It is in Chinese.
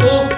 我